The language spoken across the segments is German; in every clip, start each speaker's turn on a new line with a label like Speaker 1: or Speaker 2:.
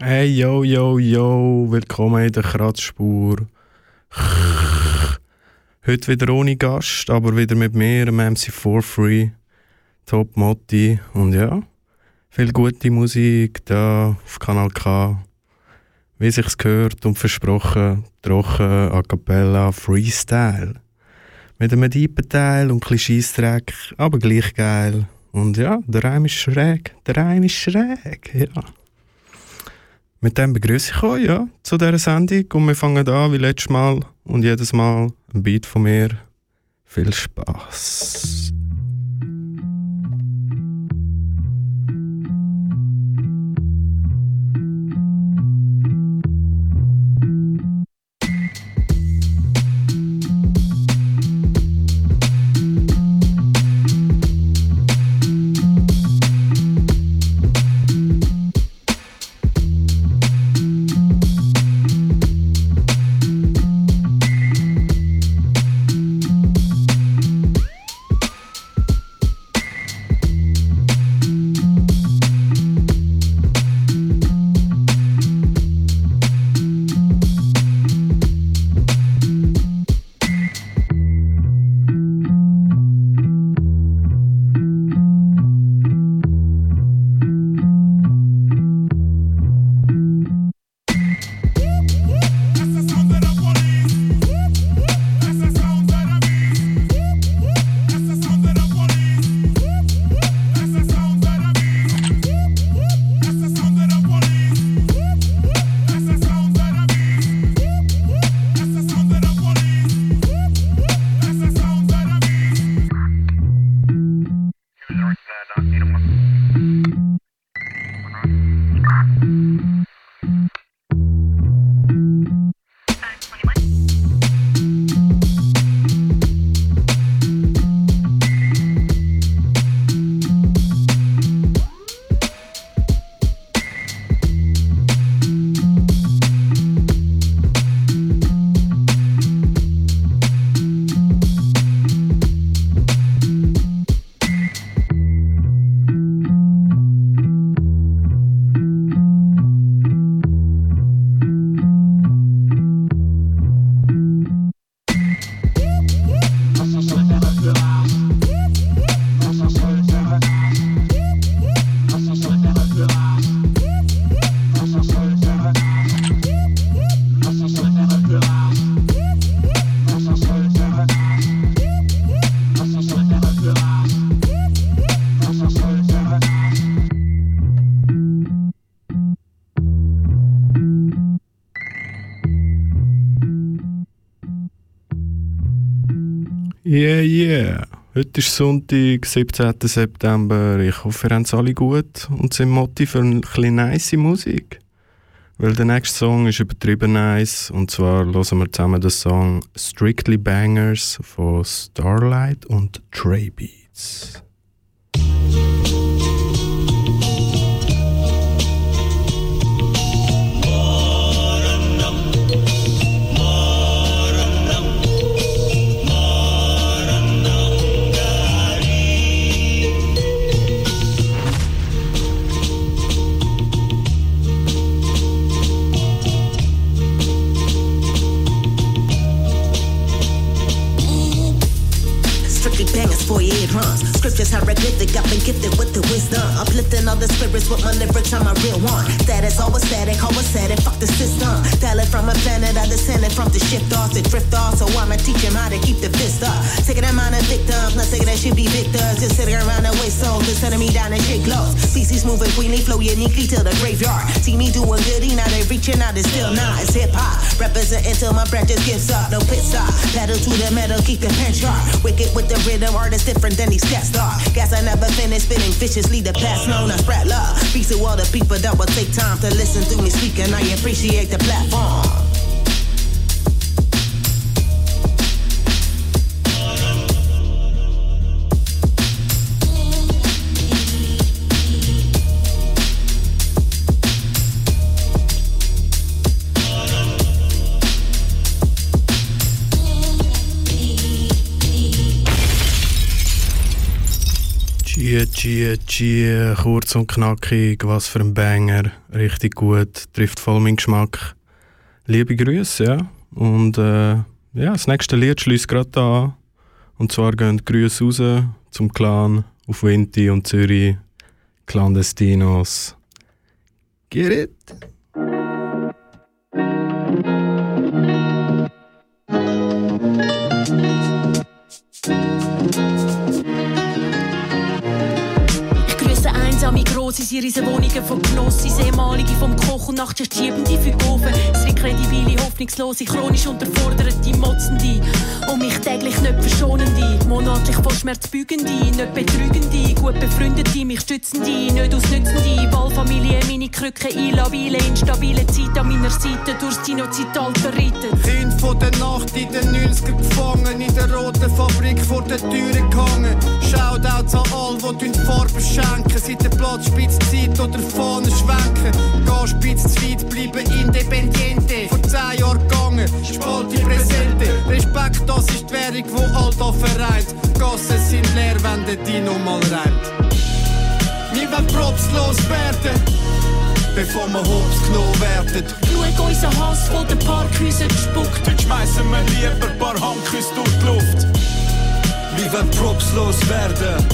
Speaker 1: Hey, yo, yo, yo, willkommen in der Kratzspur. Heute wieder ohne Gast, aber wieder mit mir, dem MC4 Free, Top Motti und ja, viel gute Musik da auf Kanal K. Wie sich's gehört und versprochen, trocken, a cappella, Freestyle. Mit einem tiefen Teil und ein Scheissdreck, aber gleich geil. Und ja, der Reim ist schräg, der Reim ist schräg, ja. Mit dem begrüße ich euch ja, zu dieser Sendung und wir fangen an wie letztes Mal und jedes Mal ein Beat von mir. Viel Spaß. Yeah, yeah. Heute ist Sonntag, 17. September. Ich hoffe, ihr habt es alle gut und sind motiv für ein bisschen nice Musik. Weil der nächste Song ist übertrieben nice und zwar hören wir zusammen den Song Strictly Bangers von Starlight und Trey Beats.
Speaker 2: Scriptures hieroglyphic, I've been gifted with the wisdom. Uplifting all the spirits with my lyrics, I'm a real one. Status always static, always static, fuck the system. It from a planet, I descended from the shift off to drift off. So I'ma teach him how to keep the fist up. Taking them out of victims, not taking that should be victors. Just sitting around and waste souls, just sending me down and shake lows. Species moving queenly, flow uniquely to the graveyard. See me doing goody, now they reaching out, it's still not. It's hip hop, representing till my breath just gives up. No pit stop, pedal to the metal, keep the pen sharp. Wicked with the rhythm, artist different than these cat star. Guess I never finished spitting viciously the past known. as spread love. Peace to all the people that will take time to listen to me speak, and I appreciate the platform.
Speaker 1: Gie, gie, gie, kurz und knackig, was für ein Banger, richtig gut, trifft voll meinen Geschmack. Liebe Grüße, ja. Und äh, ja, das nächste Lied schließt gerade an. Und zwar gehen Grüße raus zum Clan auf Winti und Zürich, Clandestinos. Get it?
Speaker 3: Riesen Wohnungen von Genossi, ehemalige vom Koch und nachts schiebende Philosophen. Es sind kredibile, hoffnungslose, chronisch unterforderte, motzende und mich täglich nicht verschonende, monatlich vor Schmerz bügende, nicht betrügende, gut befreundete, mich stützende, nicht ausnützende, Wahlfamilie, meine Krücke, einlabile, instabile Zeit an meiner Seite, durchs Dino-Zeitalter reitet.
Speaker 4: Kind von der Nacht in den 90er gefangen, in der roten Fabrik vor der Tür gehangen. Shoutouts an all, die die Farbe schenken, seit der Platzspitzzeit oder vorne schwenken. Gehspitz zu weit bleiben, independiente. Vor zehn Jahren gegangen, spalte Präsente. Respekt, das ist die Währung, wo all da vereint. Gassen sind leer, wenn der Dino mal rennt. Wir wollen Props loswerden, bevor wir Hops genommen werden.
Speaker 3: Schau unseren Hass von den Parkhäusern gespuckt.
Speaker 4: Heute schmeißen wir lieber ein paar Handküsse durch die Luft. Wir wollen Props loswerden.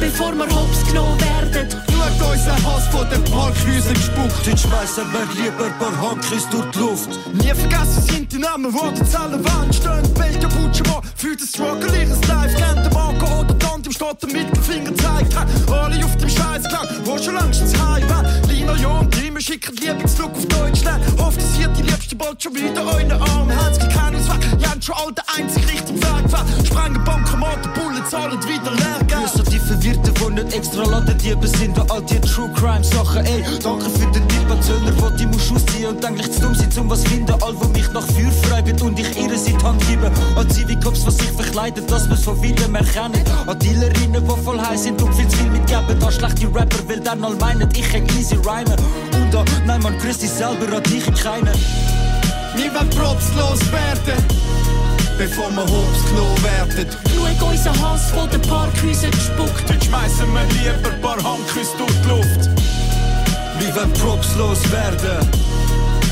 Speaker 3: Bevor wir hops genommen werden.
Speaker 4: Schaut unseren Hass von den Parkhäusern gespuckt. Heute schmeißen wir lieber ein paar Handküsse durch die Luft. Nie vergessen sind die Namen, wo die Zellen Wand stehen. Belgier Butcher, für den Struggle ihres Life. Kennt der Marco oder Tante im Stadt der Mittelfinger zeigt. Alle auf dem Scheißklang, wo schon längst heim war. Jo und Team schicken Lieblingslook auf Deutschland. Hofft, dass ihr die Liebste bald schon wieder euren Arm habt. Es keinen Ausweg, ihr habt schon all den einzig richtigen Weg gefahren. Sprengen Bankomaten, Bullen zahlen wieder Lehrgeld.
Speaker 5: Grüße die Verwirrten, die nicht extra Ladendiebe sind und all die True Crime Sachen, ey. Danke für den Tipp an Zöllner, wo die muss ausziehen und eigentlich zu dumm sind, um was finden. All, wo mich nach Feuer fragen und ich ihre Seite Hand gebe. An Zivilcops, was sich verkleiden, dass wir's von Willen erkennen. An Dealerinnen, die voll heiß sind und viel zu viel mitgeben. An schlechte Rapper, weil dann all meinen, ich kann easy rhymen. Und an, nein, man grüßt dich selber, an dich keinen.
Speaker 4: Wir wollen Props loswerden, bevor wir Hops genommen werden.
Speaker 3: Schau unseren Hass von den Parkhäusern gespuckt.
Speaker 4: Heute schmeißen wir lieber ein paar Handküsse durch die Luft. Wir wollen Props loswerden.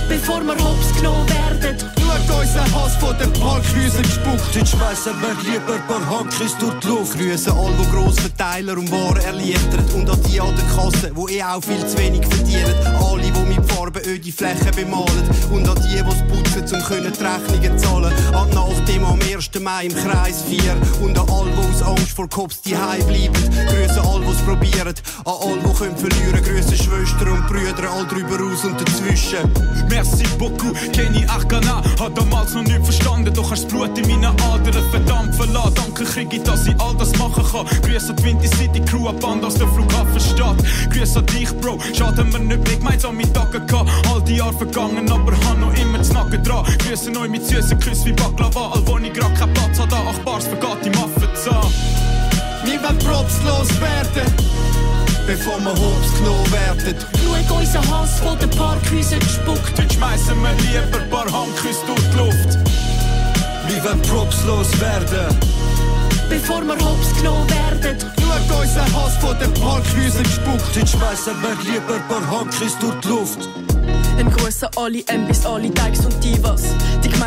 Speaker 3: Bevor wir hops genommen werden.
Speaker 4: Schaut unseren Hass von den Parkhäusern gespuckt.
Speaker 5: Heute schmeißen wir lieber ein paar Handküsse durch die Luft.
Speaker 4: Grüße all, die Grossverteiler und Waren erleichtern. Und an die an der Kasse, die eh auch viel zu wenig verdienen. Alle, die mit Farben öde Flächen bemalen. Und an die, die es putzen, um können die Rechnungen zahlen. An Nachdem am 1. Mai im Kreis 4. Und an all, die aus Angst vor Cops die bleiben. Grüße all, die es probieren. An all, die können verlieren. Grüße Schwestern und Brüder, all drüber raus und dazwischen.
Speaker 6: Merci beaucoup, Kenny Arcana. Hat damals noch nicht verstanden, doch hast Blut in meinen Adern. Verdammt verlassen Danke Krigi, dass ich all das machen kann. Grüß an die Windy City Crew, ab Band aus der Flughafenstadt. Grüß an dich, Bro, schade wir nicht mehr gemeinsam mit Tage gehabt. All die Jahre vergangen, aber han noch immer das Nacken dran. Grüße neu mit süßen Küssen wie Baklava All wo ich grad keinen Platz hatte, acht Bars vergeht die Muffenzahn
Speaker 4: Wir wollen Props loswerden, bevor wir Hops genommen werden.
Speaker 3: Schau unseren Hass von den Parkhäusern gespuckt.
Speaker 6: Heute schmeißen wir lieber ein paar Handküsse durch die Luft
Speaker 5: Wir wollen Props loswerden.
Speaker 3: bevor wir hops genommen werden.
Speaker 4: Schaut unseren Hass von den Parkhäusern gespuckt.
Speaker 5: Heute schmeißen wir lieber ein paar Handküsse durch die Luft.
Speaker 7: Ein Gruß an alle Mbis, alle Dykes und Divas.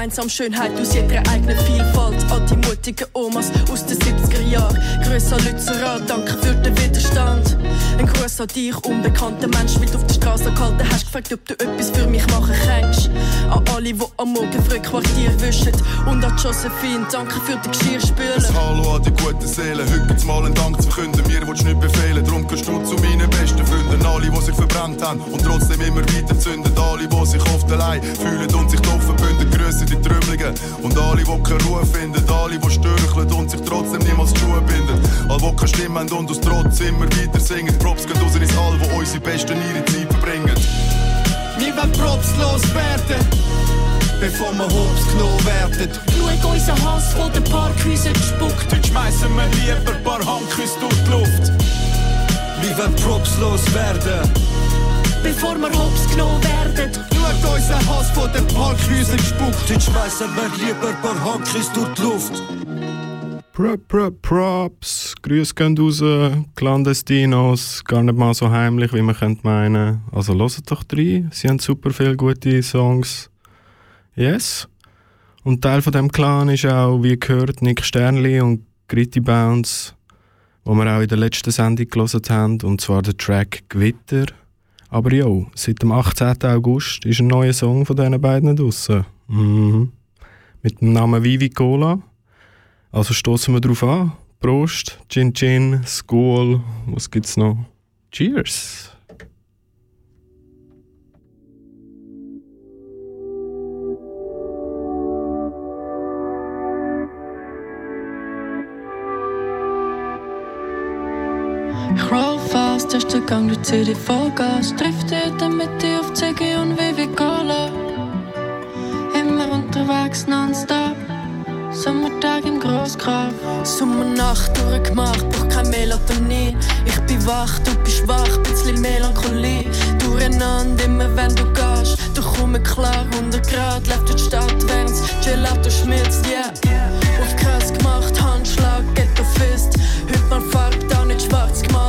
Speaker 7: Die gemeinsame Schönheit aus ihrer eigenen Vielfalt. An die mutigen Omas aus den 70er Jahren. Grüß an Lützerath, danke für den Widerstand. Ein Gruß an dich, unbekannter Mensch, weil du auf der Straße gehalten hast, gefragt, ob du etwas für mich machen kannst. An alle, die am Morgen früh Quartier wischen. Und an Josephine, danke für den Geschirrspüler.
Speaker 8: Hallo an die guten Seelen, heute mal einen Dank zu verkünden. Mir willst du nicht befehlen, drum gehst du zu meinen besten Freunden. Alle, die sich verbrannt haben und trotzdem immer weiter zünden. Alle, die sich oft allein fühlen und sich doch verbünden. Grüße die Trümmeligen und alle, die keine Ruhe finden. Alle, die störcheln und sich trotzdem niemals die Schuhe binden. All die keine Stimme haben und aus Trotz immer wieder singen. Props gehen raus ins All, wo unsere Besten ihre Zeit verbringen.
Speaker 4: Wir wollen propslos werden, bevor wir hops genommen werden.
Speaker 3: Schau unseren Hass von den Parkhäusern gespuckt.
Speaker 6: Heute schmeißen wir lieber ein paar Handküsse durch die Luft.
Speaker 4: Wir wollen propslos werden,
Speaker 3: bevor wir hops genommen werden.
Speaker 4: Schaut unseren Hass von den Parkhäusern gespuckt. Heute schmeißen wir lieber ein paar Handküsse durch die Luft.
Speaker 1: Prop, prop, props. Grüße gehen raus. Clandestinos. Gar nicht mal so heimlich, wie man könnte meinen. Also hört doch rein. Sie haben super viele gute Songs. Yes. Und Teil von dem Clan ist auch, wie gehört, Nick Sternli und Gritty Bounce, wo wir auch in der letzten Sendung gelesen haben, und zwar der Track Gewitter. Aber ja, seit dem 18. August ist ein neuer Song von diesen beiden draussen. Mhm. Mit dem Namen Vivi Cola. Also stoßen wir drauf an. Prost, Gin Gin, School, was gibt's noch? Cheers!
Speaker 7: Ich roll fast, erster Gang durch City Vollgas. Trifft in der Mitte auf Ziggy und Vivi Cola. Immer unterwegs nonstop. Sommertag im Grossgraf. Sommernacht durchgemacht, brauch kein Melatonin. Ich bin wach, du bist wach, bisschen Melancholie. Durcheinander, immer wenn du gehst. Du kommst klar, 100 Grad, lebt die Stadt, wärmt's Gelato schmilzt, yeah. Auf krass gemacht, Handschlag, Ghetto Fist. Heute mal Farbe, da nicht schwarz gemalt,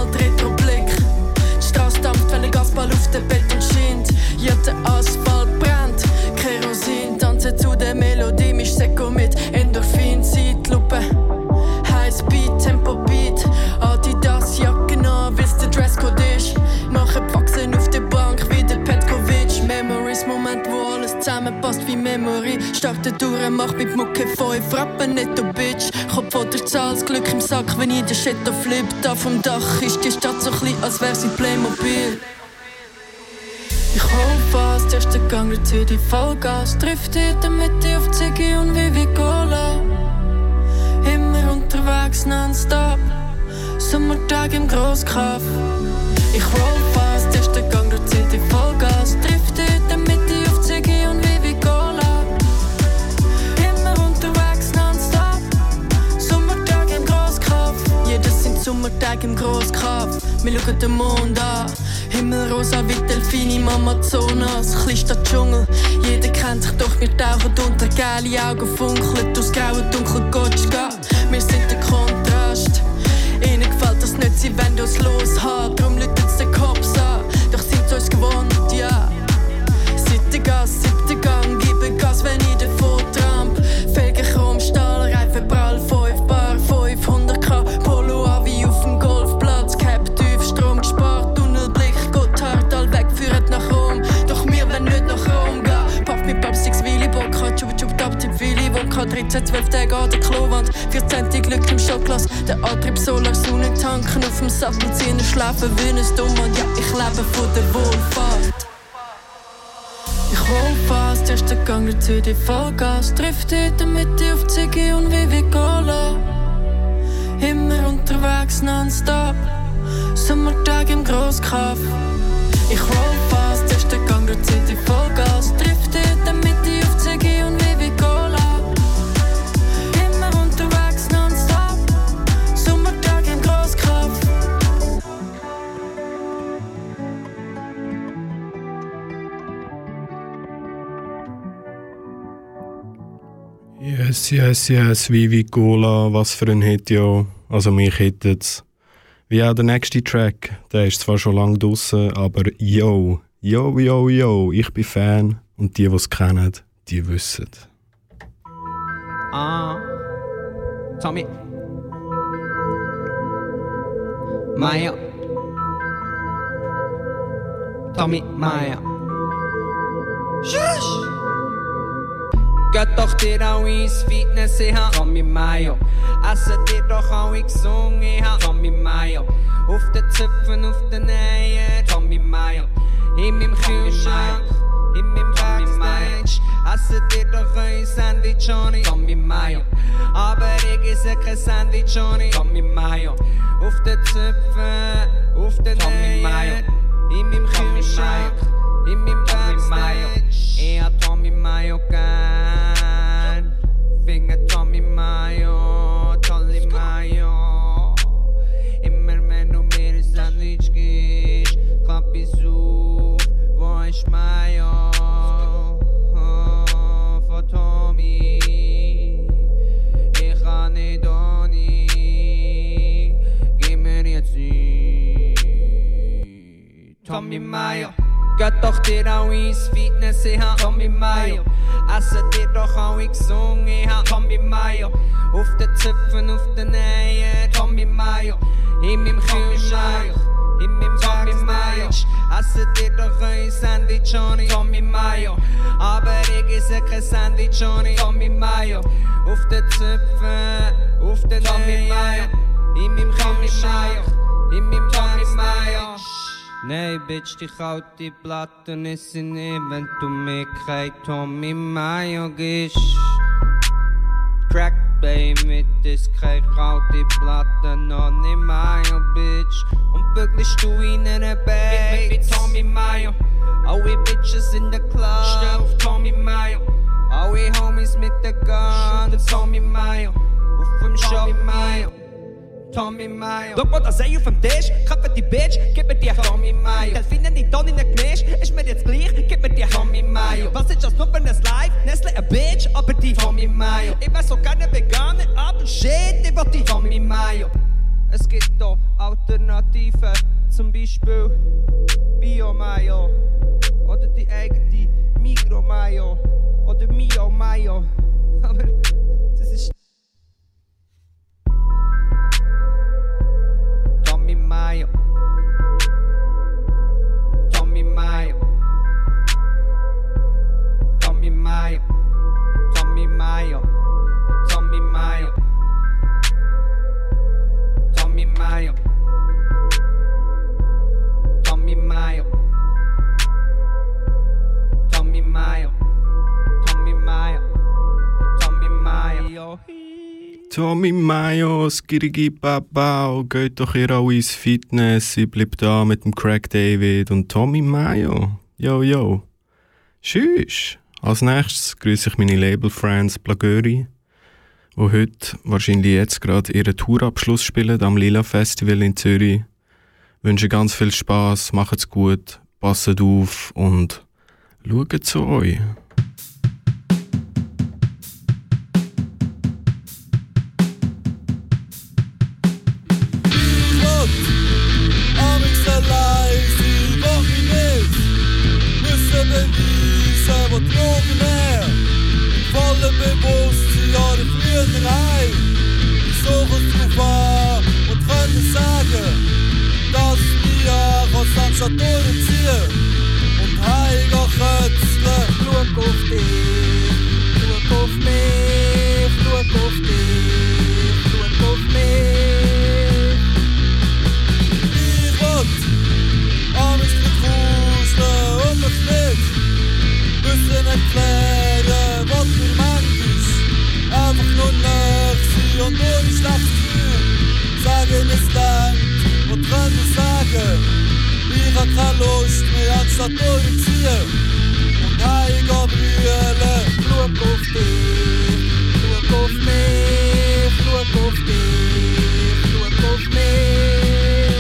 Speaker 7: Gasball auf den Beton scheint. Ja, der Asphalt brennt, Kerosin. Tanze zu der Melodie, mich Seko mit Endorphin, Zeitlupe. Highspeed, Tempo Beat, Adidas, Jacken an, wie's der Dresscode ist. Mache Faxen auf der Bank wie der Petkovic. Memories, Moment, wo alles zusammenpasst wie Memory. Starte durch, mach mit Mucke 5 Rappen, netto Bitch. Kopf oder Zahls, Glück im Sack, wenn ich den Shit flip. Da vom Dach ist die Stadt so klein, als wär sie Playmobil. Gang durch City Vollgas. Trifft in der Mitte auf Ziggy und Vivi Cola. Immer unterwegs nonstop. Sommertag im Grosskaff. Ich roll fast, erster Gang durch City Vollgas. Trifft in der Mitte auf Ziggy und Vivi Cola. Immer unterwegs nonstop. Sommertag im Grosskaff. Jedes sind Sommertag im Grosskaff. Wir schauen den Mond an. Himmelrosa wie Delfine im Amazonas. Kleinstadt Dschungel, jeder kennt sich, doch wir tauchen unter. Geile Augen funkeln, durchs graue Dunkel Gotschka. Wir sind der Kontrast. Ihnen gefällt das nicht, sie wollen uns loshaben. Drum läutet den Cops an. Doch sind sie uns gewohnt, dem Sattel ziehen, schlafen wie ein Dummmann. Ja, ich lebe von der Wohlfahrt. Ich hol fast, erster Gang durch City Vollgas. Trifft in der Mitte auf Ziggy und Vivi Cola. Immer unterwegs nonstop. Sommertag im Grosskaff. Ich roll fast, erster Gang durch City Vollgas. Trifft
Speaker 1: Yes, yes, yes, Vivi Cola, was für ein Hit, ja. Also mich hittet's. Wie auch der nächste Track, der ist zwar schon lange draussen, aber yo, yo, yo, yo, ich bin Fan und die, die es kennen, die wissen.
Speaker 9: Ah, Tommy. Maya. Tommy Maya. Shush! Geht doch dir auch ins Fitness, ich hab Tommy Mayo. Essen dir doch alle gesungen, ich hab Tommy Mayo. Auf den Zöpfen, auf den Eiern, Tommy Mayo. In meinem Kühlschrank, in meinem Backstage. Essen dir doch ein Sandwich, Johnny, Tommy Mayo. Aber ich esse kein Sandwich, Johnny, Tommy Mayo. Auf den Zöpfen, auf den Mayo. In meinem Kühlschrank, in meinem Backstage. Ich hab Tommy Mayo gern. finger Tommy Mayo Tommy Mayo. این منو میریزن هیچگیش کلاب بیزوف وایش مایا فاتومی میخانه دانی گیمریتی Tommy Mayo. Geht doch dir auch ins Fitness, ich hab Tommy Mayo. Essen dir doch auch gesungen, ich hab Tommy Mayo. Auf den Zöpfen, auf den Nähen, Tommy Mayo. In meinem Kühlschrank, in meinem Tommy Mayo. Essen dir doch ein Sandwich ohne Tommy Mayo. Aber ich esse kein Sandwich ohne Tommy Mayo. Auf den Zöpfen, auf den Tommy Mayo. In meinem Kühlschrank, in meinem Tommy Mayo. Nee, Bitch, die kalte Platten ist sie nicht, wenn du mir kein Tommy Mayo gibst. Crack Baby, ist keine kalte Platte, noch nicht Mayo, Bitch. Und bügelst du in einer Bag mit Tommy Mayo. Alle Bitches in der Club, stell auf Tommy Mayo. Alle Homies mit der Gun, Tommy Mayo. Auf dem Tommy Mayo. Tommy Mayo.
Speaker 10: Schau mal das Ei auf dem Tisch, köpfe die Bitch, gib mir die
Speaker 9: Tommy Mayo.
Speaker 10: Delfine nicht Ton in den Gemisch, ist mir jetzt gleich, gib mir die
Speaker 9: Tommy Mayo.
Speaker 10: Was ist das nur für ein Live? Nestle ein Bitch, aber die
Speaker 9: Tommy Mayo.
Speaker 10: Ich wär so gerne veganer, aber shit, ich will die
Speaker 9: Tommy Mayo. Es gibt da Alternativen, zum Beispiel Bio Mayo oder die eigene Migro Mayo oder Mio Mayo. Aber Tommy Mayo,
Speaker 1: Skirigi Babau, geht doch ihr auch ins Fitness, ich bleib da mit dem Craig David und Tommy Mayo. Yo, yo. Tschüss. Als nächstes grüße ich meine Label-Friends Plagöri, wo heute, wahrscheinlich jetzt gerade, ihren Tourabschluss spielen am Lila Festival in Zürich. Wünsche ganz viel Spaß, macht's gut, passet auf und schaut zu euch.
Speaker 11: Konstantin durchziehen. Und heimgehen kötzeln.
Speaker 9: Schau auf dich, schau auf mich, schau auf dich, schau auf mich.
Speaker 11: Ich will amigs verkuscheln und mich nicht müssen erklären, was für manchmal einfach nur sein und ohne schlechtes Gefühl sagen es langt
Speaker 9: satt urgside og deg, Gabriele. Frokost med, frokost med, frokost med, frokost
Speaker 11: med.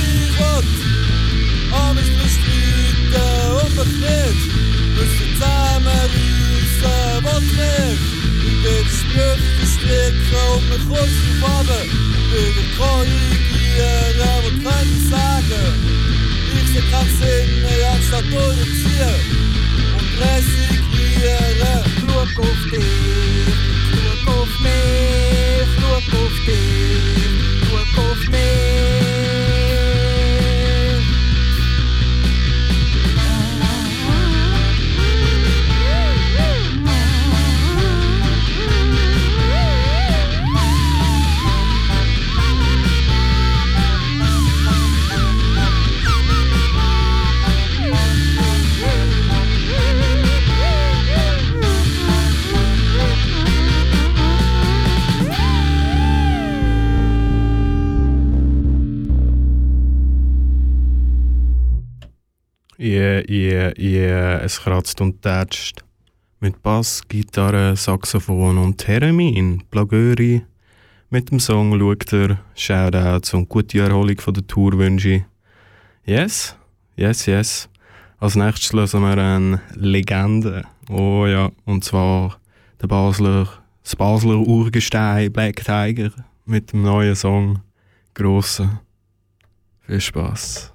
Speaker 11: Ubåt har vi spist ute og fått ned. Pusset sammen huset vårt ned. Ubåt sprøtt og strek fra omme korsfarve. Ubåt kan ikke gjøre vårt fremste. Katzen in der Stadt durchziehen und
Speaker 9: resigniere.
Speaker 1: Yeah, es kratzt und tätscht. Mit Bass, Gitarre, Saxophon und Theremin, Plagöri. Mit dem Song schaut er, Shoutouts und gute Erholung von der Tour wünsche. Yes, yes, yes. Als nächstes hören wir eine Legende. Oh ja, und zwar der Basler, das Basler Urgestein Black Tiger mit dem neuen Song Grosse. Viel Spaß.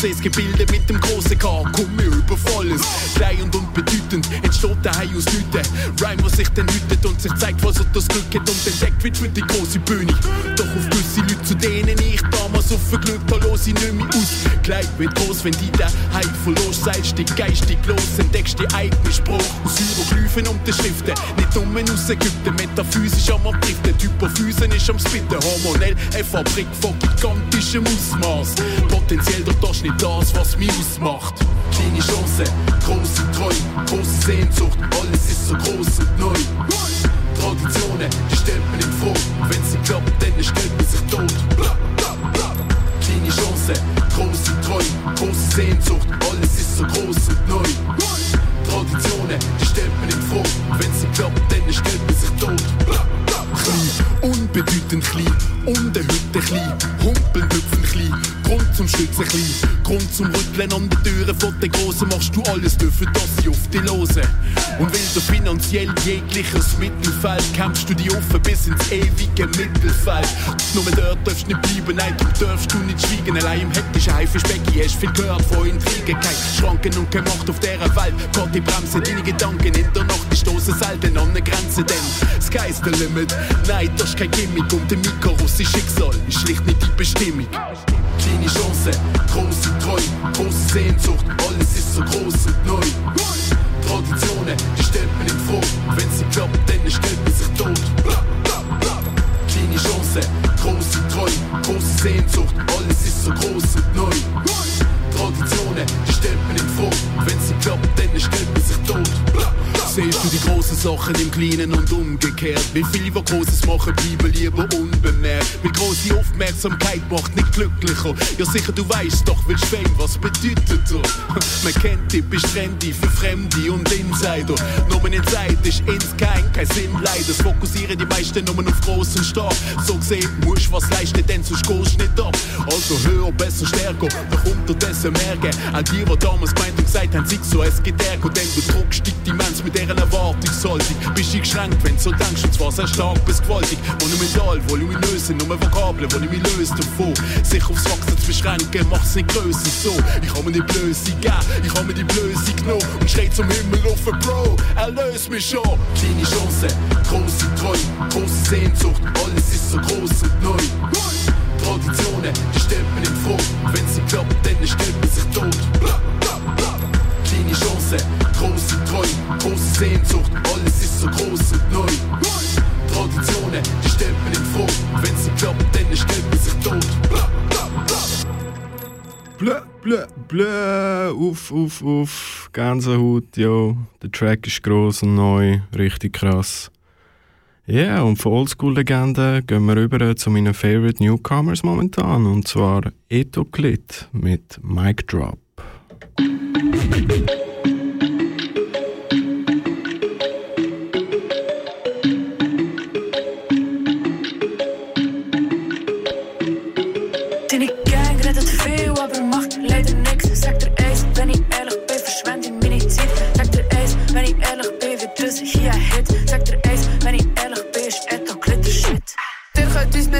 Speaker 12: Seh's Gebilde mit dem grossen K, komm mir über volles. Klein und unbedeutend, entsteht daheim aus Leuten. Rhyme, was sich dann hütet und sich zeigt, was er das Glück hat und entdeckt wird für die große Bühne. Doch auf gewisse Leute, zu denen ich damals aufgeglückt habe, los ich nicht mehr aus. Kleid wird groß, wenn die daheim verlorst, seist die geistig los, entdeckst die eigene Spruch aus Hieroglyphen und den Schriften. Nicht nur aus Ägypten, metaphysisch am Hypophysen ist am Spitten, hormonell, eine Fabrik von gigantischem Ausmaß. Potenziell doch das nicht das, was mich ausmacht. Kleine Chance, große Träume, Rütteln an den Türen von den Großen machst du alles dafür, dass sie auf dich losen. Und weil du finanziell jegliches Mittelfeld kämpfst du die offen bis ins ewige Mittelfeld. Nur dort darfst du nicht bleiben, nein, du darfst du nicht schweigen. Allein im hektischen Haifischbecken hast viel gehört von Intrigen. Kein Schranken und keine Macht auf dieser Welt. Gott, die Bremse, deine Gedanken in der Nacht, die stoßen selten an eine Grenze, denn Sky's the limit. Nein, das ist kein Gimmick und der Mikarus ist Schicksal, ist schlicht nicht die Bestimmung. Kleine Chance, große Träume, große Sehnsucht, alles ist so groß und neu. Traditionen, die stellt man nicht vor, wenn sie klappt, dann stellt man sich tot. Kleine Chance, große Träume, große Sehnsucht, alles ist so groß und neu. Traditionen, die stellt man nicht vor, wenn sie klappt, dann stellt man sich tot. Siehst du die großen Sachen im Kleinen und umgekehrt? Wie viele, die Großes machen, bleiben lieber unbemerkt. Wie große Aufmerksamkeit macht nicht glücklicher. Ja sicher, du weißt doch, willst Fame, was bedeutet das? Man kennt dich, bist trendy für Fremde und Insider. Nur eine Zeit ist insgeheim kein Sinn, leider. Es fokussieren die meisten nur auf groß und stark. So gesehen, musst was leisten, denn sonst gehst nicht ab. Also höher, besser, stärker, doch unterdessen merken. All die, die damals gemeint und gesagt haben, sieg so, es geht ärger, denn du druckst dich die Mensch mit deren Erwartungshaltung. Bist eingeschränkt, wenn du so denkst, und zwar sehr stark bis gewaltig. Monumental, voluminös, nur Vokabeln, die ich mich löse davon. Sich aufs Wachsen zu beschränken, mach's nicht grösser so. Ich hab mir die Blöße gegeben, ich hab mir die Blöße genommen und schrei zum Himmel auf, Bro, erlöse mich schon. Kleine Chance, große Träume, große Sehnsucht, alles ist so groß und neu. Traditionen, die stellt man nicht vor, wenn sie klappt, dann stellt man sich tot. Kleine Chance, große Träume, große Sehnsucht, alles ist so groß und neu. Traditionen, die stellt man nicht vor, wenn sie klappt, dann stellt man sich tot. Bla, bla, bla.
Speaker 1: Blö, blö, blö, uff, uff, uff, Gänsehaut, jo. Der Track ist gross und neu, richtig krass. Ja, yeah, und von Oldschool-Legenden gehen wir rüber zu meinen Favorite Newcomers momentan, und zwar Eto Clit mit Mic Drop.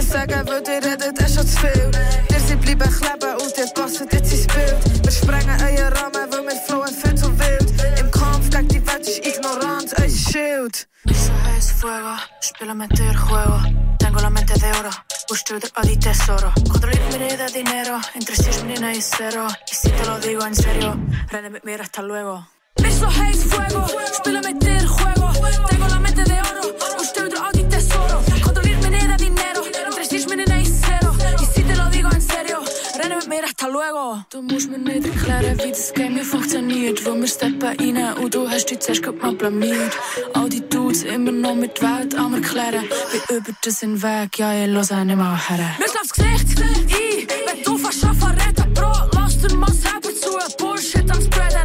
Speaker 13: kunnen zeggen, wil je redden, het is wat veel. Dus die blijven gleben und dit passen, dit is speelt. Wir sprengen euren Rahmen, weil wir flowen viel zu wild. Im Kampf gegen
Speaker 3: die Welt ist ignorant, euer Schild. Eso es fuego, spela meter juego. Tengo la mente de oro, usted o di tesoro. Controlar mi de dinero, entre 6 millones y cero. Y si te lo digo en serio, rende mira hasta luego. Eso es fuego, spela meter juego. Tengo la mente de oro, usted o di hasta luego.
Speaker 13: Du musst mir nicht erklären, wie das Game hier funktioniert. Wo wir steppen rein und du hast dich zuerst mal blamiert. All die Dudes immer noch mit Welt am erklären. Wie über das Weg, ja, ich los nicht mal her.
Speaker 3: Mir schläft's Gesicht ein, wenn du fast schon verreden, Bro. Lass dir mal selber zu, Bullshit am Spreaden.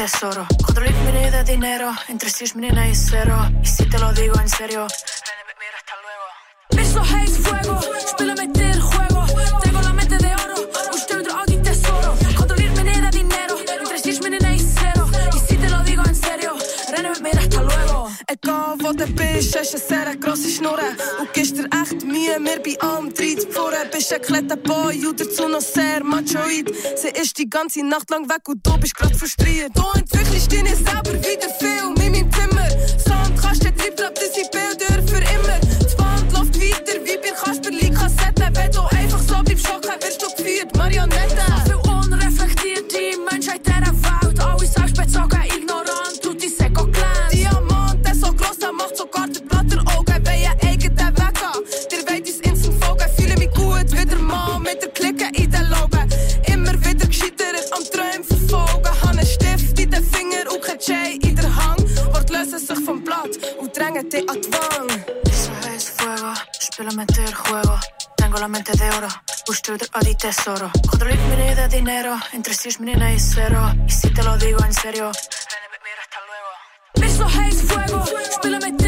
Speaker 13: tesoro. Cuatro de dinero, entre 6 y cero. Y si te lo digo en serio,
Speaker 3: mira hasta luego. Eso es fuego, espero meter juego. Tengo la mente de oro, usted otro aquí tesoro. Cuatro de dinero, entre 6 y cero. Y si te lo digo en serio, mira hasta luego.
Speaker 14: Ik kan de pin, zesje, serre, kras, snorren. Ook is er echt meer, meer bij Bist ein kleiner Boy und dazu noch sehr machoid. Sie ist die ganze Nacht lang weg und du bist grad frustriert. Du entwickelst dich selber wieder
Speaker 13: Tengo la mente de oro, busco a di tesoro. Controllo mi de dinero, entre seis mil y cero. Y si te lo digo en serio,
Speaker 3: Beso haze fuego, spielen meter juego.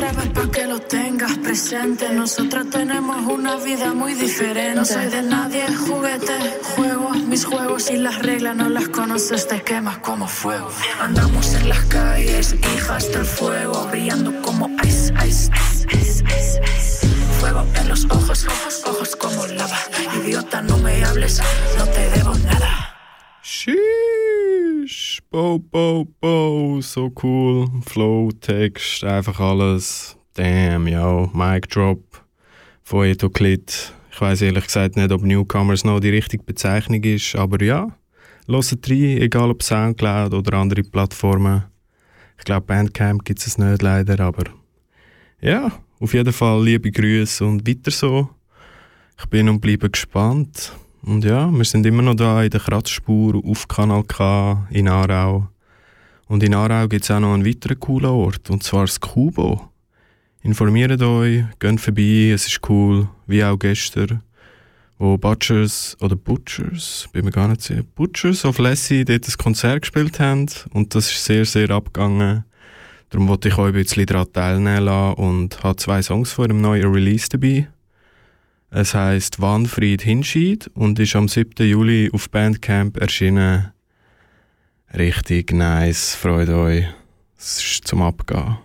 Speaker 13: Para que lo tengas presente. Nosotros tenemos una vida muy diferente. No soy de nadie, juguete, juego mis juegos y las reglas no las conoces, te quemas como fuego. Andamos en las calles, hijas del fuego, brillando como ice, ice, ice, ice, ice. Fuego en los ojos, ojos, ojos como lava. Idiota, no me hables, no te debo nada.
Speaker 1: Sheesh, Bo, Bo, Bo, so cool. Flow, Text, einfach alles. Damn, ja, Mic Drop von Eto Klit. Ich weiß ehrlich gesagt nicht, ob Newcomers noch die richtige Bezeichnung ist, aber ja, hört rein, egal ob Soundcloud oder andere Plattformen. Ich glaube, Bandcamp gibt es nicht leider, aber ja, auf jeden Fall liebe Grüße und weiter so. Ich bin und bleibe gespannt. Und ja, wir sind immer noch da in der Kratzspur auf Kanal K in Aarau. Und in Aarau gibt es auch noch einen weiteren coolen Ort, und zwar das Kubo. Informiert euch, geht vorbei, es ist cool, wie auch gestern, wo Butchers oder Butchers, bin mir gar nicht sicher, Butchers of Lassie dort ein Konzert gespielt haben und das ist sehr, sehr abgegangen. Darum wollte ich euch ein bisschen daran teilnehmen lassen und habe zwei Songs von einem neuen Release dabei. Es heisst Wanfried Hinschied und ist am 7. Juli auf Bandcamp erschienen. Richtig nice, freut euch. Es ist zum Abgehen.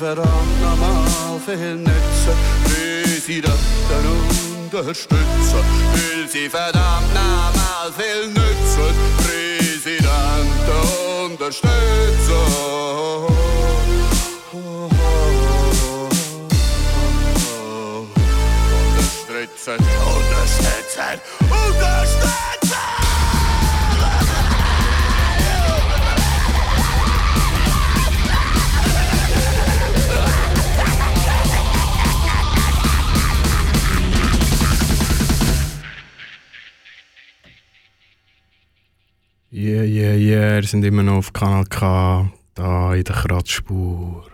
Speaker 1: Lieferant am Hafen will sie das dann unterstützen, will sie verdammt nochmal viel nützen, Präsident unterstützen.
Speaker 15: wir sind immer noch auf Kanal K, da in der Kratzspur.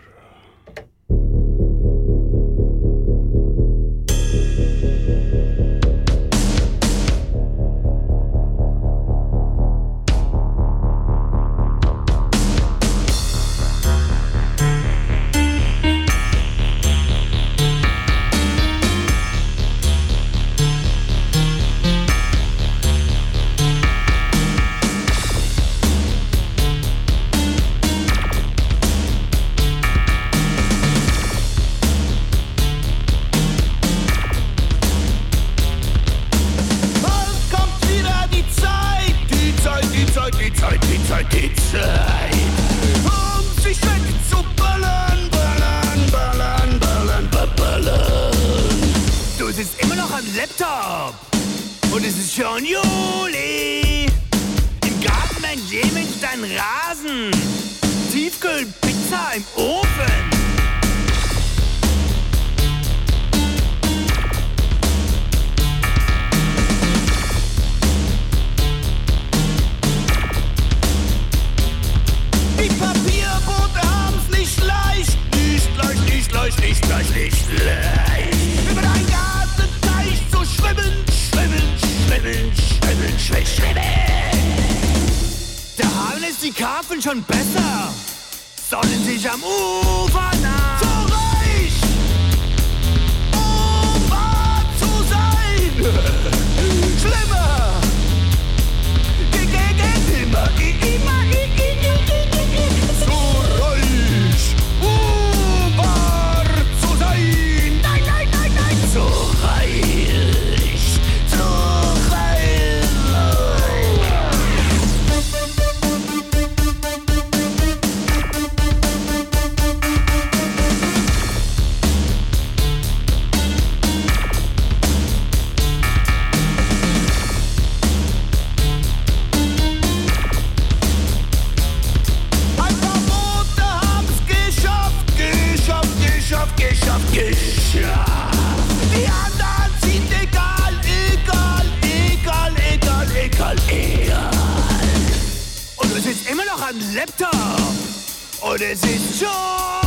Speaker 1: Gesellschaft geschafft. Sind. Und du sitzt immer noch am Laptop. Und es ist schon.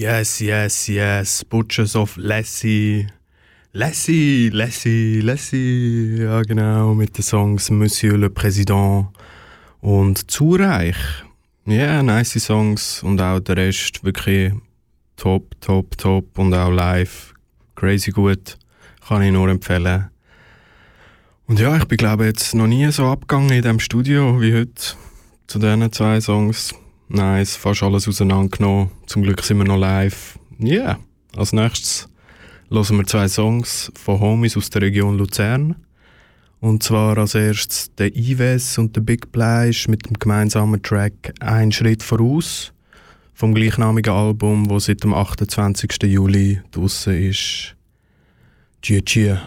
Speaker 1: Yes, yes, yes. Butchers of Lassie. Lassie, Lassie, Lassie. Ja, genau. Mit den Songs Monsieur le Président und Zu reich. Ja, yeah, nice Songs. Und auch der Rest wirklich top, top, top. Und auch live. Crazy gut. Kann ich nur empfehlen. Und ja, ich bin glaube jetzt noch nie so abgegangen in diesem Studio wie heute zu diesen zwei Songs. Nice, fast alles auseinandergenommen. Zum Glück sind wir noch live. Ja, yeah. als nächstes hören wir zwei Songs von Homies aus der Region Luzern. Und zwar als erstes der Ives und der Big Fleisch mit dem gemeinsamen Track Ein Schritt voraus vom gleichnamigen Album, das seit dem 28. Juli draussen ist. Tschüss, tschüss.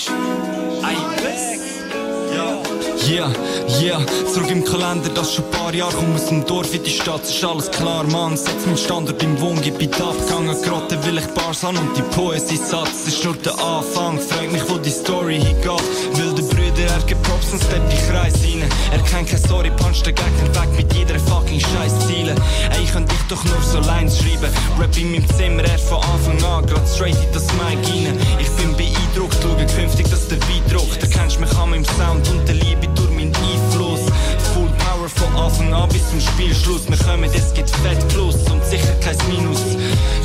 Speaker 5: Big Fleisch. Ein Yeah, yeah, zurück im Kalender, das schon paar Jahre komm aus dem Dorf in die Stadt, ist alles klar, Mann. Setz meinen Standard im Wohngebiet abgegangen, gerade will ich Bars an und die Poesie-Satz ist nur der Anfang. Frag mich, wo die Story hingeht. Wilde Brüder, er gibt Props und steppt die Kreis rein. Er kennt keine Story, punch den Gegner weg mit jeder fucking Scheiß-Ziele. Ey, ich könnte dich doch nur so Lines schreiben. Rap in meinem Zimmer, er von Anfang an, grad straight in das Mic rein. Ich bin beeindruckt, schau künftig, dass der Beat druckt. Du kennst mich an meinem Sound und der Liebe durch meinen Einfluss. Full Power von Anfang an bis zum Spielschluss. Wir kommen, es gibt Fett Plus und sicher kein Minus.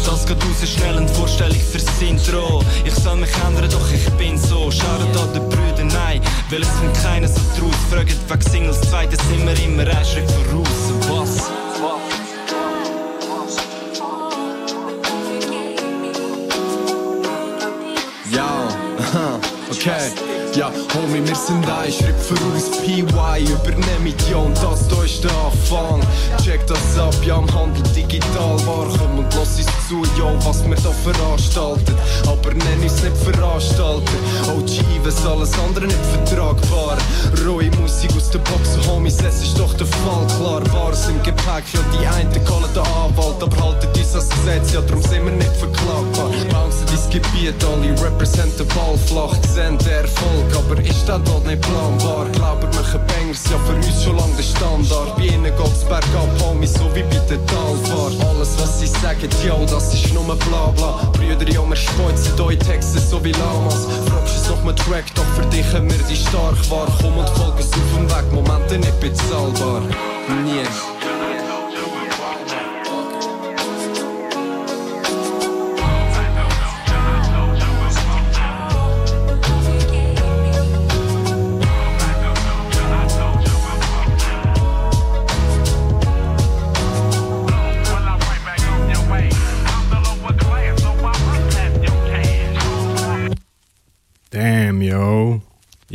Speaker 5: Das geht raus schnell eine Vorstellung fürs Intro. Ich soll mich ändern, doch ich bin so. Schaut an den Brüder, nein, weil es kommt keiner so draus. Fragt wegen Singles 2, da sind wir immer ein Schritt voraus. Was?
Speaker 16: Aha, okay. Ja, Homie, wir sind ein Schritt voraus. PY übernehmen ja und das da ist der Anfang. Check das ab, ja, am Handel digital war. Komm und lass uns zu, ja, was wir da veranstalten. Aber nenn uns nicht Veranstalter. OG, was alles andere nicht vertragbar. Rohe Musik aus der Box, Homies, es ist doch der Fall. Klar, Wars im Gepäck, ja, die einen callen den Anwalt. Aber haltet uns ans Gesetz, ja, darum sind wir nicht verklagbar. Bouncen dein Gebiet, alle represent den Ball flach, sehen den Erfolg. Aber ist das dort nicht planbar? Glauber, machen Bangers ja für uns schon lang der Standard. Bei ihnen geht's bergab, Homies, so wie bei der Talfahrt. Alles, was sie sagen, ja, das ist nur bla bla. Brüder, ja, wir speuzen euch Texte so wie Lamas. Fragst es noch mal Track, doch für dich haben wir die stark war. Komm und folge es auf dem Weg, Momente nicht bezahlbar. Nie.
Speaker 1: Damn,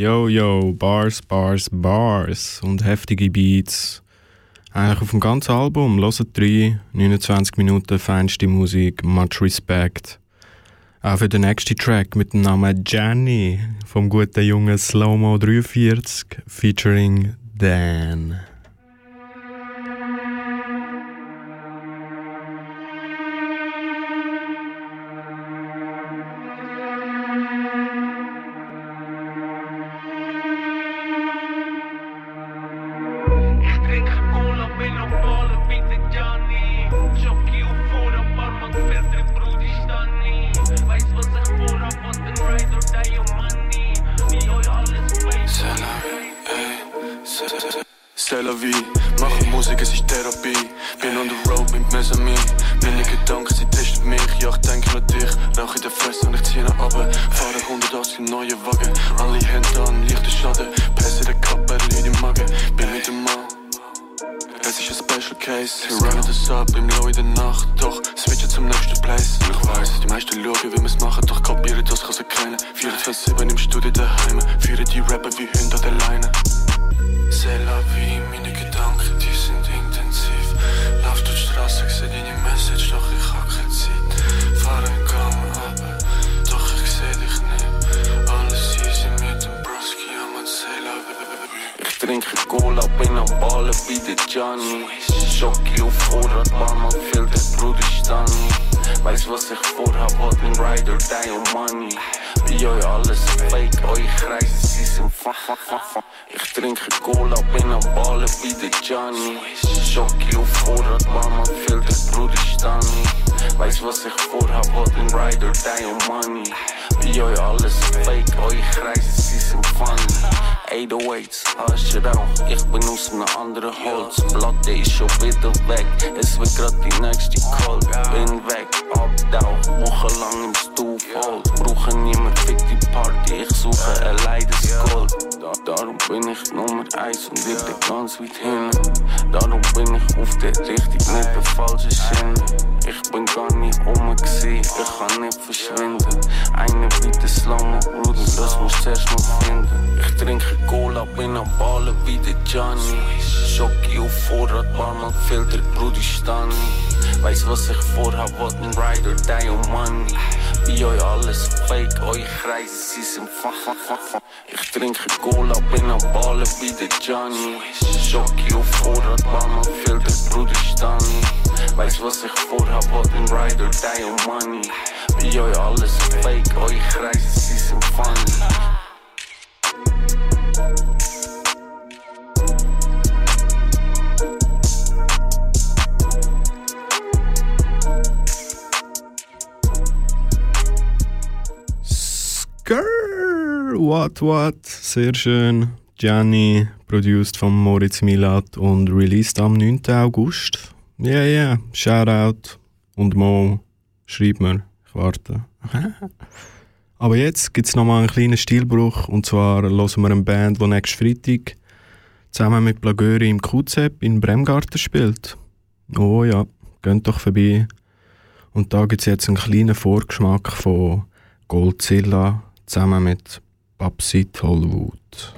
Speaker 1: Yo, yo, Bars, Bars, Bars und heftige Beats. Eigentlich auf dem ganzen Album, hört rein, 29 Minuten feinste Musik, much respect. Auch für den nächsten Track mit dem Namen Jenny vom guten jungen Slowmo 43 featuring Dan.
Speaker 17: Rauch in der Fresse und ich zieh nach oben. Fahre 180 im neuen Wagen. Alle Hände an, leichter Schaden. Pässe der Kappe, Lied im Magen. Bin mit dem Mann. Es ist ein Special Case. Wir runnen das ab im Low in der Nacht, doch switchen zum nächsten Place. Und ich weiss, die meisten schauen, wie wir's machen, doch kapieren, das kann sie kennen. 24-7 im Studio daheim, führen die Rapper wie Hunde an der Leine. C'est la vie, meine Gedanken, die sind intensiv. Lauf durch die Straße, ich seh deine vie. Ich trinke Cola, bin am Ballen wie der Gianni. Schocki auf Vorrat, Barmann, Filter, Bruder Stani. Weiss was ich vorhab, hat ein Rider, die und Money. Bei euch alles fake, eure Kreise, sie sind fa fa fa fa. Ich trinke Cola, bin am Ballen wie der Gianni. Schocki auf Vorrat, Barmann, Filter, Bruder Stani. Weiss was ich vorhab, hat ein Rider, die und Money. Bei euch alles fake, eure Kreise, sie sind funny. 808s, hasch rauch, ich bin aus einem anderen Holz. Platte ist schon wieder weg, es wird grad die nächste Call. Bin weg, abtauch, wochenlang im Stuhl voll. Brauche niemand, fick Party, ich suche allein das Gold. Da, darum bin ich Nummer eins und wirklich ganz weit hin. Darum bin ich auf der Richtung, nicht der falsche Sinn. Ich bin gar nicht um gsi, ich kann nicht verschwinden. Eine bitte Slamo, Bruder, das muss zuerst noch finden. Ich trinke Cola, bin am Ballen wie der Gianni. Schocki auf Vorrat, Barmann, Filter, Bruder Stani. Weiss was ich vorhab, wat ein Rider, die und Money. Bei euch alles fake, eure Kreise, sie sind fa fa fa fa. Ich trinke Cola, bin am Ballen wie der Gianni. Schocki auf Vorrat, Barmann, Filter, Bruder Stani. Weiss was ich vorhab, wat ein Rider, die und Money. Bei euch alles fake, eure Kreise, sie sind funny.
Speaker 1: Skrrr, what, what, sehr schön. Gianni, produced von Moritz Milat und released am 9. August. Yeah, yeah, Shoutout. Und Mo, schreib mir, ich warte. Aber jetzt gibt es nochmal einen kleinen Stilbruch. Und zwar hören wir eine Band, die nächsten Freitag zusammen mit Plagöri im QZEP in Bremgarten spielt. Oh ja, geht doch vorbei. Und da gibt es jetzt einen kleinen Vorgeschmack von Goldzilla zusammen mit Babsi Tollwood.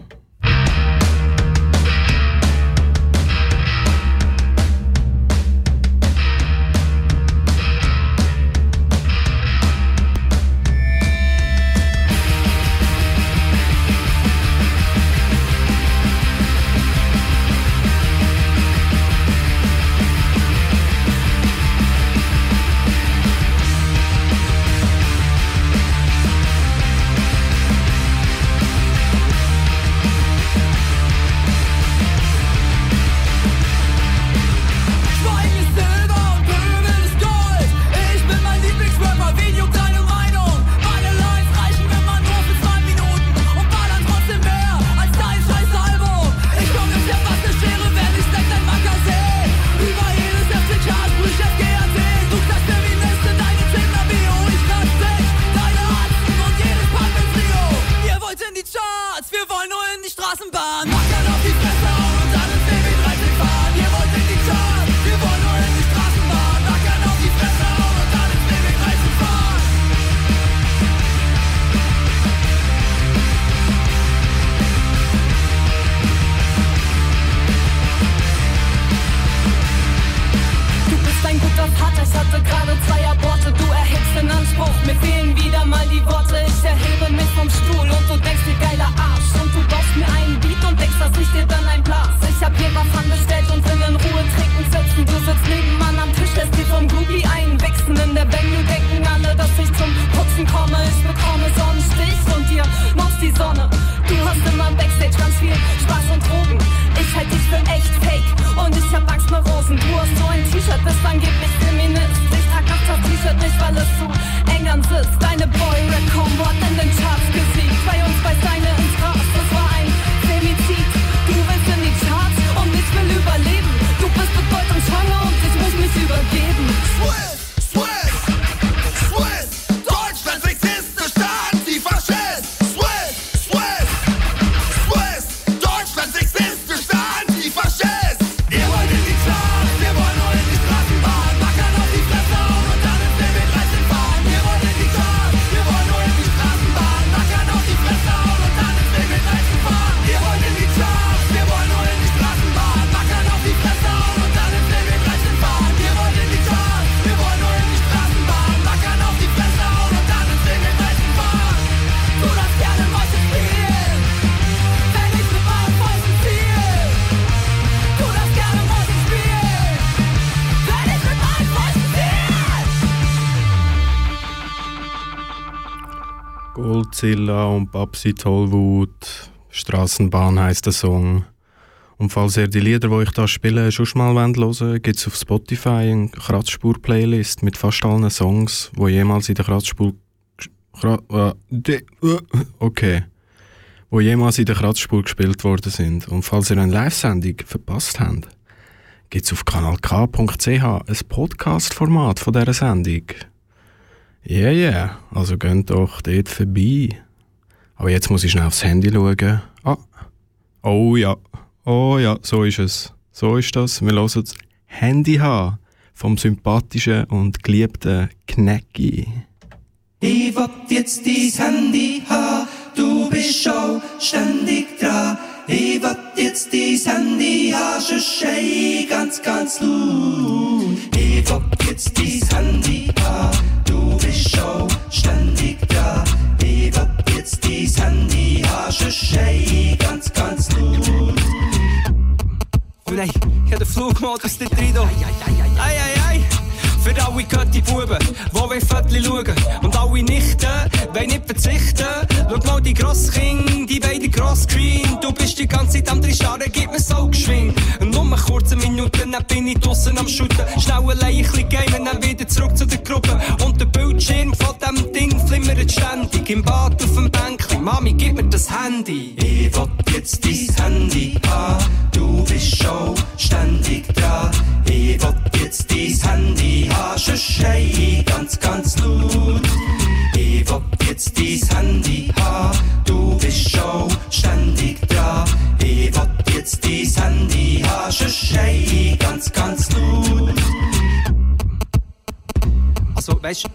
Speaker 1: Babsi Tollwut. Straßenbahn heißt der Song. Und falls ihr die Lieder, die ich da spiele, schon mal hören wollt, gibt es auf Spotify eine Kratzspur-Playlist mit fast allen Songs, die jemals in der Kratzspur. Kra äh, äh, okay. Wo jemals in der Kratzspur gespielt worden sind. Und falls ihr eine Live-Sendung verpasst habt, gibt es auf kanalk.ch ein Podcast-Format von dieser Sendung. Yeah, yeah. Also geht doch dort vorbei. Aber jetzt muss ich schnell aufs Handy schauen. Ah. Oh ja. Oh ja, so ist es. So ist das. Wir hören das Handy haben vom sympathischen und geliebten Knecki.
Speaker 18: Ich will jetzt dein Handy haben, du bist schon ständig dran. Ich will jetzt dein Handy haben, schon schei ganz, ganz laut. Ich will jetzt dein Handy haben, du bist schon ständig dran. Ich will jetzt dein Handy haben, schon schei ganz, ganz laut.
Speaker 5: Oh nein, ich habe den Flugmodus dort drin. Ei, ei, ei. Für alle götti Buben, die wollen Viertel schauen. Und alle Nichten, wollen nicht verzichten. Schau mal die Grosskinder, die wollen den Grossscreen. Du bist die ganze Zeit am Starren, gib mir so geschwind. Und nur kurze Minuten, dann bin ich draussen am Shooten. Schnell allein ein bisschen gamen, dann wieder zurück zu der Gruppe. Und der Bildschirm von dem Ding flimmert ständig. Im Bad auf dem Bänkchen, Mami, gib mir das Handy.
Speaker 18: Ich will jetzt dein Handy haben, du bist schon ständig dran. Ich will jetzt dein Handy haben, schon schei ganz, ganz laut. Ich will jetzt dein Handy haben, du bist schon ständig dran. Ich will jetzt dein Handy schon schei ganz, ganz laut.
Speaker 5: Also, weißt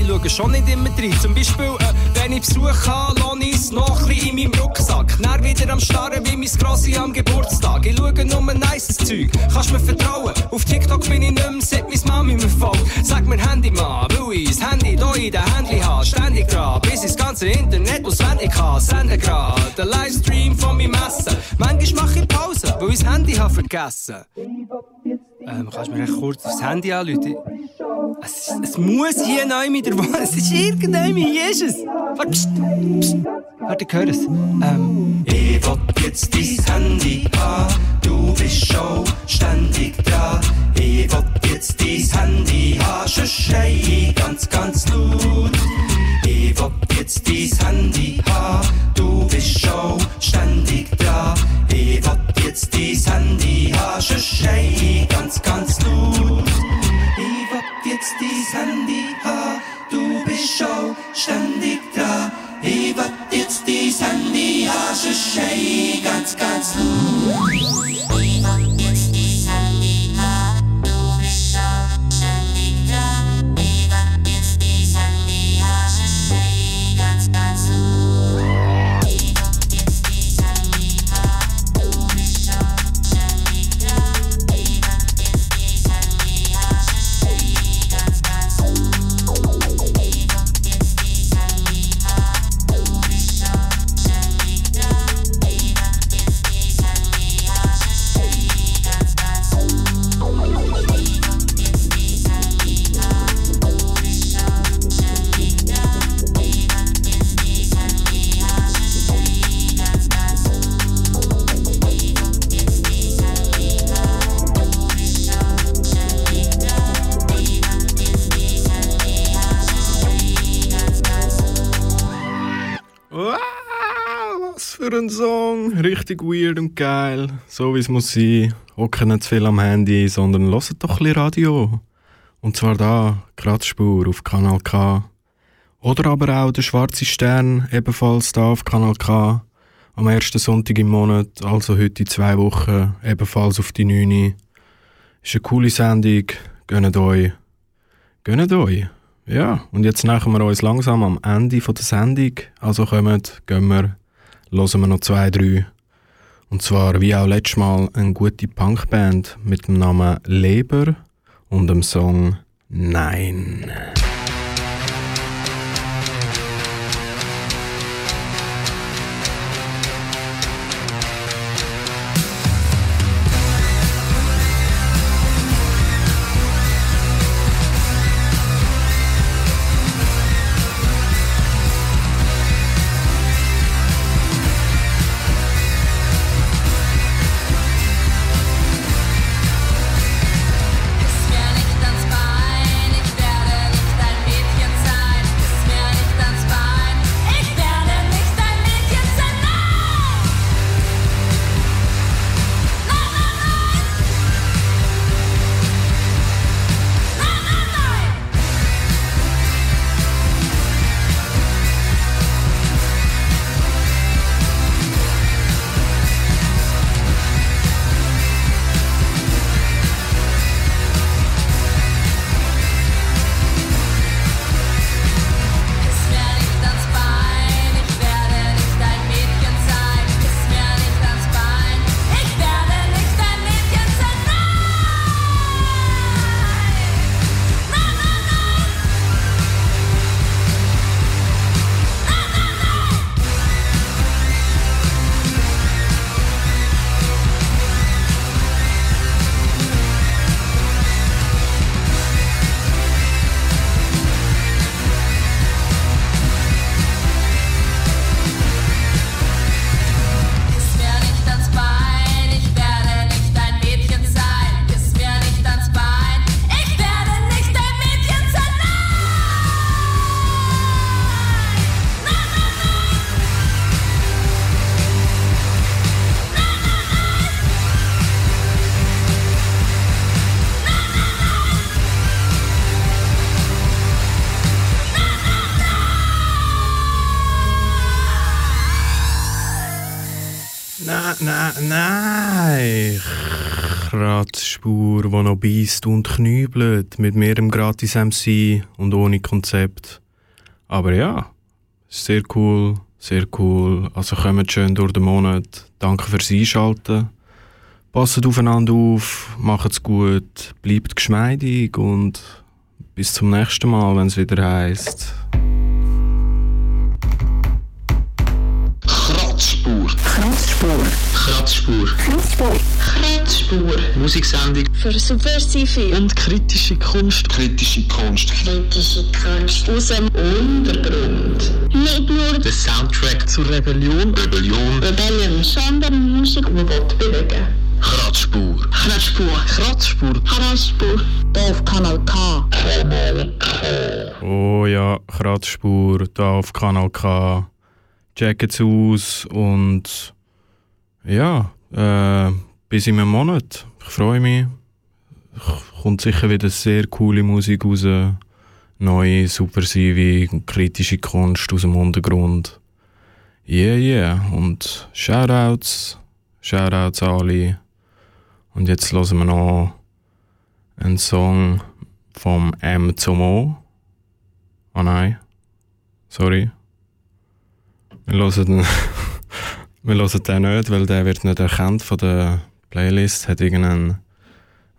Speaker 5: ich schaue schon nicht immer rein. Zum Beispiel, äh, wenn ich Besuch habe, lasse ich es noch ein bisschen in meinem Rucksack. Dann wieder am Starren wie mein Grossi am Geburtstag. Ich schaue nur nices Zeug. Kannst mir vertrauen? Auf TikTok bin ich nicht mehr, seit meine Mami mir folgt. Sag mir Handy mal, weil ich das Handy da in den Händchen habe. Ständig dran, bis ich das ganze Internet auswendig habe. Sende grad den Livestream von meinem Essen. Manchmal mache ich Pause, weil ich das Handy habe vergessen. Ähm, kannst du mir echt kurz aufs Handy anrufen? Es, es muss hier neu mit der Wohnung. Es ist irgendein, hier ist es. Warte, pst, pst. Warte, ich höre es. Ähm.
Speaker 18: Ich will jetzt dein Handy haben, du bist schon ständig dran. Ich will jetzt dein Handy haben, schon schei ganz, ganz laut. Ich will jetzt dein Handy haben, du bist schon ständig dran. Ich will jetzt dein Handy haben, schon schei ganz, ganz laut. Jetzt dein Handy haben, du bist schon ständig dran. Ich will jetzt dein Handy haben, schon ganz, ganz laut.
Speaker 1: Für ein Song! Richtig weird und geil. So wie es muss sein. Hocken nicht zu viel am Handy, sondern hört doch ein bisschen Radio. Und zwar da, Kratzspur auf Kanal K. Oder aber auch der Schwarze Stern, ebenfalls da auf Kanal K. Am ersten Sonntag im Monat, also heute in zwei Wochen, ebenfalls auf die 9. Ist eine coole Sendung. Gönnt euch. Gönnt euch. Ja, und jetzt nähern wir uns langsam am Ende der Sendung. Also kommt, gehen wir, hören wir noch zwei, drei. Und zwar, wie auch letztes Mal, eine gute Punkband mit dem Namen Leber und dem Song Nein. Nein. Kratzspur, die noch beißt und knübelt, mit mehrem gratis MC und ohne Konzept. Aber ja, sehr cool, sehr cool. Also kommt schön durch den Monat. Danke fürs Einschalten. Passt aufeinander auf, macht's gut, bleibt geschmeidig und bis zum nächsten Mal, wenn es wieder heißt.
Speaker 19: Kratzspur.
Speaker 20: Kratzspur.
Speaker 19: Kratzspur.
Speaker 20: Kratzspur.
Speaker 19: Musiksendung
Speaker 20: Für subversive
Speaker 19: und kritische Kunst. Kritische Kunst.
Speaker 20: kritische Kunst aus dem Untergrund. Nicht nur
Speaker 19: Der Soundtrack zur Rebellion. Rebellion.
Speaker 20: Rebellion, sondern Musik, die Gott bewegen.
Speaker 19: Kratzspur.
Speaker 20: Kratzspur.
Speaker 19: Kratzspur.
Speaker 20: Kratzspur. Hier auf Kanal K.
Speaker 19: Kanal K.
Speaker 1: Oh ja, Kratzspur, da auf Kanal K. Checkt's aus und ja, äh, bis in einem Monat. Ich freue mich. Kommt sicher wieder sehr coole Musik raus. Neue, subversive, kritische Kunst aus dem Untergrund. Yeah, yeah. Und Shoutouts. Shoutouts an alle. Und jetzt hören wir noch einen Song vom M zum O. Oh nein. Sorry. Wir hören den, wir hören den nicht, weil der wird nicht erkannt von der Playlist. Hat irgendeinen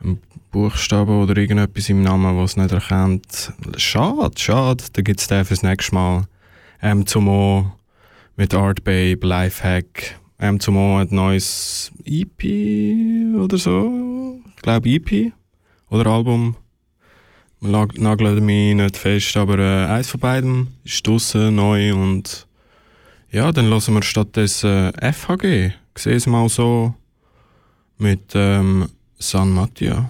Speaker 1: einen Buchstaben oder irgendetwas im Namen, was es nicht erkennt. Schade, schade. Dann gibt es den fürs nächste Mal. M zum O mit Art Babe, Lifehack. M zum O hat ein neues EP oder so. Ich glaube EP oder Album. Nagelt mich nicht fest, aber äh, eins von beiden ist draussen, neu und ja, dann hören wir stattdessen FHG. Ich sehe es mal so mit ähm, San Mattia.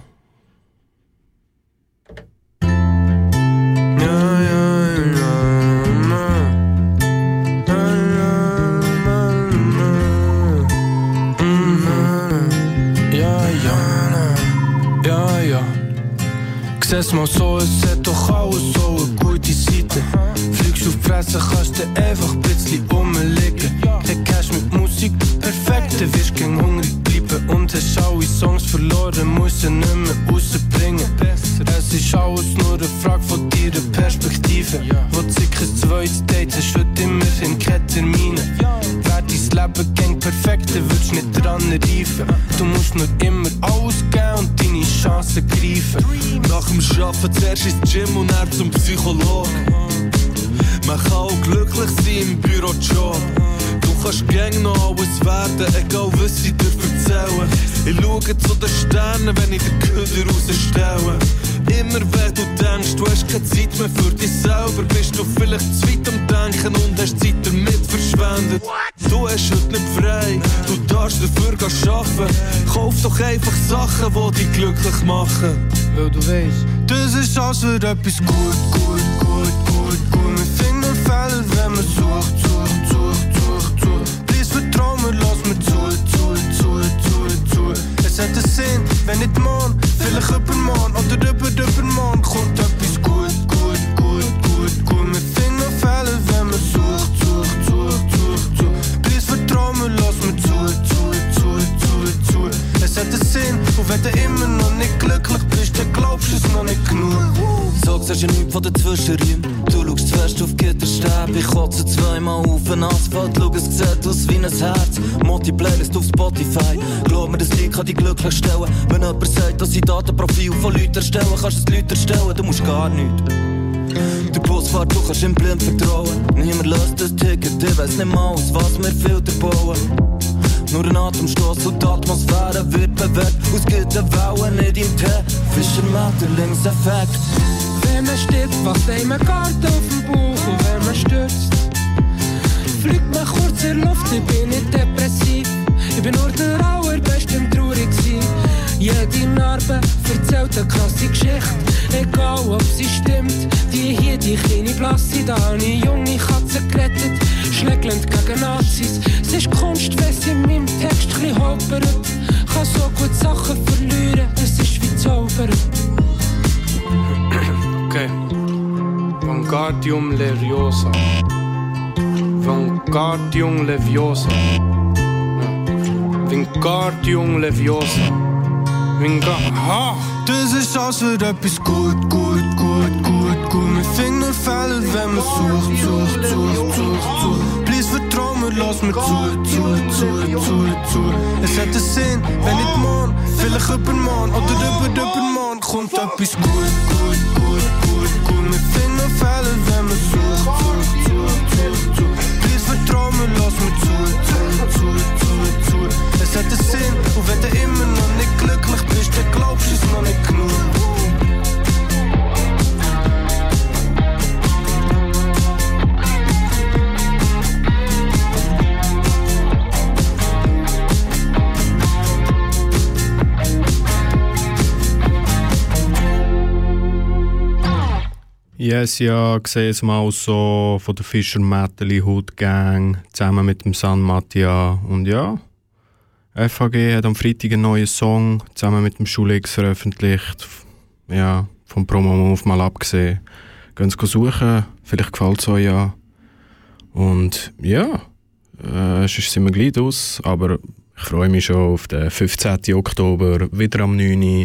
Speaker 21: Seh's mal so, es hat doch alles so gute Seite. Fliegst auf die Fresse, kannst du einfach ein bisschen rumliegen. Kein Cash mit Musik, perfekt, dann wirst du bleiben. Und hast alle Songs verloren, musst sie nicht mehr rausbringen. Es ist alles nur eine Frage von deiner Perspektive. Wo du sicher ein zweites Date hast, heute immerhin keine Termine. Wär dein Leben gang perfekt, dann würdest du nicht dran reifen. Du musst nur immer alles geben und deine Chancen greifen.
Speaker 15: Nach dem Arbeiten zuerst ins Gym und dann zum Psychologen. Man kann auch glücklich sein im Bürojob. Du kannst gäng noch alles werden, egal was sie dir erzählen. Ich schaue zu den Sternen, wenn ich den Köder rausstelle. Immer wenn du denkst, du hast keine Zeit mehr für dich selber, bist du vielleicht zu weit am Denken und hast Zeit damit verschwendet. Du hast heute nicht frei, du darfst dafür arbeiten. Kauf doch einfach Sachen, die dich glücklich machen.
Speaker 21: Weil du weißt, das ist alles für etwas gut, gut, gut, gut, gut. Wir finden Fälle, wenn man sucht, sucht, mir zu, zu, zu, zu, zu. Es einen Sinn, wenn nicht morgen, vielleicht übermorgen oder über, übermorgen kommt etwas gut, gut, gut, gut, gut. Wir finden Fälle, wenn man sucht, sucht, sucht, sucht, sucht. Please vertrau mir, lass mir zu, zu, zu, zu, zu. Es einen Sinn, und wenn immer noch nicht glücklich bist, glaubst es noch nicht genug.
Speaker 5: So siehst du nichts von den Zwischenräumen. Du schaust zuerst auf Gitterstäbe, ich kotze zweimal auf den Asphalt. Schau, es sieht aus wie ein Herz. Moti Playlist auf Spotify. Glaub mir, das Lied kann dich glücklich stellen. Wenn jemand sagt, dass ich Datenprofil von Leuten erstellen, kannst du es Leuten erstellen, du musst gar nichts. Der Busfahrt, du kannst ihm blind vertrauen. Niemand löst das Ticket, ich weiss nicht mal, aus was wir Filter bauen. Nur ein Atemstoß und die Atmosphäre wird bewegt. Aus guten Wellen nicht im Tee. Fischermetterlingseffekt.
Speaker 21: Wenn man stirbt, wacht einem Garten auf dem Bauch und wenn man stürzt, fliegt man kurz in Luft, ich bin nicht depressiv. Ich bin nur der allerbeste im traurig sein. Jede Narbe erzählt eine krasse Geschichte, egal ob sie stimmt. Die hier, die kleine Blasse, da habe ich junge Katzen gerettet, schlägelnd gegen Nazis. Es ist Kunst, wenn sie in meinem Text ein bisschen holpert. Kann so gut Sachen verlieren, es ist wie zaubern. Ok. Vanguardium Leviosa. Vanguardium Leviosa. Ja.
Speaker 22: Wingardium Leviosa. Wingar... Ha!
Speaker 21: Das ist als wird etwas gut, gut, gut, gut, gut. Mit Finger fallen, wenn man sucht, sucht, sucht, sucht, sucht. Please vertrau mir, lass mir zu, zu, zu, zu, zu. Es hat einen Sinn, wenn nicht morgen, vielleicht übermorgen oder über, übermorgen kommt etwas gut, gut, gut, gut, gut. Mit Finger fallen, wenn man sucht, sucht, sucht, sucht, sucht. Please vertrau mir, lass mir zu, zu, zu, zu, zu. Es hat einen Sinn, und wenn du immer noch nicht glücklich bist, dann glaubst du es noch nicht genug.
Speaker 1: Yes, ja, sehe es mal so von der Fischer Metteli Hood Gang zusammen mit dem San Mattia. Und ja, FHG hat am Freitag einen neuen Song zusammen mit dem Schulix veröffentlicht. Ja, vom Promo-Move mal abgesehen. Gehen Sie suchen, vielleicht gefällt es euch ja. Und ja, äh, sonst sind wir gleich aus, aber ich freue mich schon auf den 15. Oktober, wieder am 9. Uhr,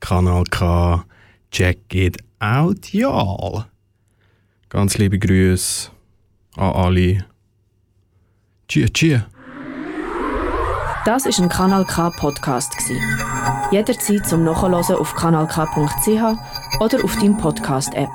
Speaker 1: Kanal K. Check it out, y'all. Ganz liebe Grüße an alle. Tschüss, tschüss.
Speaker 23: Das ist ein Kanal K Podcast. Jederzeit zum Nachhören auf kanalk.ch oder auf deinem Podcast App.